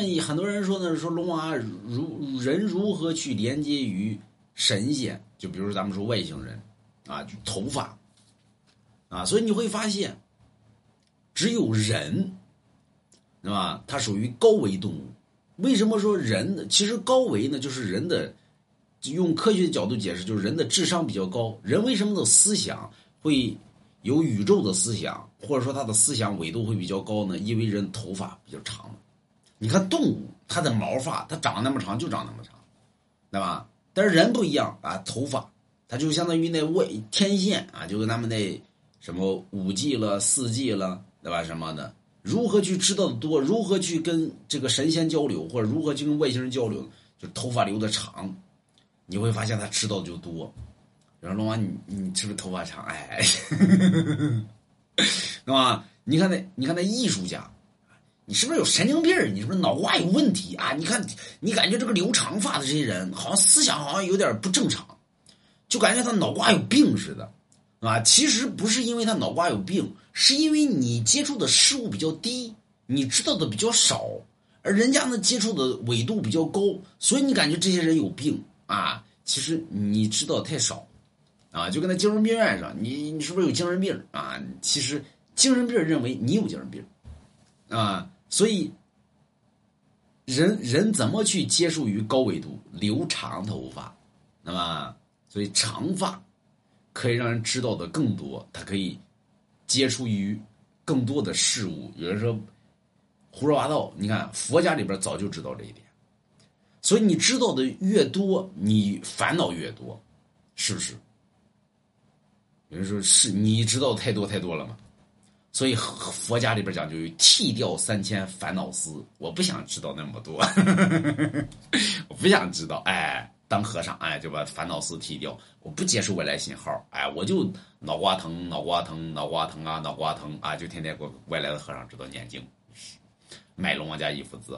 们很多人说呢，说龙王如人如何去连接于神仙？就比如咱们说外星人啊，头发啊，所以你会发现，只有人，对吧？它属于高维动物。为什么说人？其实高维呢，就是人的，用科学的角度解释，就是人的智商比较高。人为什么的思想会有宇宙的思想，或者说他的思想纬度会比较高呢？因为人头发比较长。你看动物，它的毛发它长那么长就长那么长，对吧？但是人不一样啊，头发它就相当于那外天线啊，就跟咱们那什么五 G 了、四 G 了，对吧？什么的。如何去知道的多？如何去跟这个神仙交流，或者如何去跟外星人交流？就头发留的长，你会发现他知道的就多。然后龙王，你你是不是头发长？哎，是吧？你看那，你看那艺术家，你是不是有神经病？你是不是脑瓜有问题啊？你看，你感觉这个留长发的这些人，好像思想好像有点不正常，就感觉他脑瓜有病似的。啊，其实不是因为他脑瓜有病，是因为你接触的事物比较低，你知道的比较少，而人家呢接触的纬度比较高，所以你感觉这些人有病啊。其实你知道太少，啊，就跟那精神病院似的，你你是不是有精神病啊？其实精神病认为你有精神病，啊，所以人人怎么去接触于高纬度？留长头发，那么所以长发。可以让人知道的更多，他可以接触于更多的事物。有人说胡说八道，你看佛家里边早就知道这一点，所以你知道的越多，你烦恼越多，是不是？有人说是你知道太多太多了嘛？所以佛家里边讲究剃掉三千烦恼丝，我不想知道那么多，我不想知道，哎。当和尚，哎，就把烦恼丝剃掉。我不接受外来信号，哎，我就脑瓜疼，脑瓜疼，脑瓜疼啊，脑瓜疼啊，就天天给外来的和尚知道念经，买龙王家一幅字。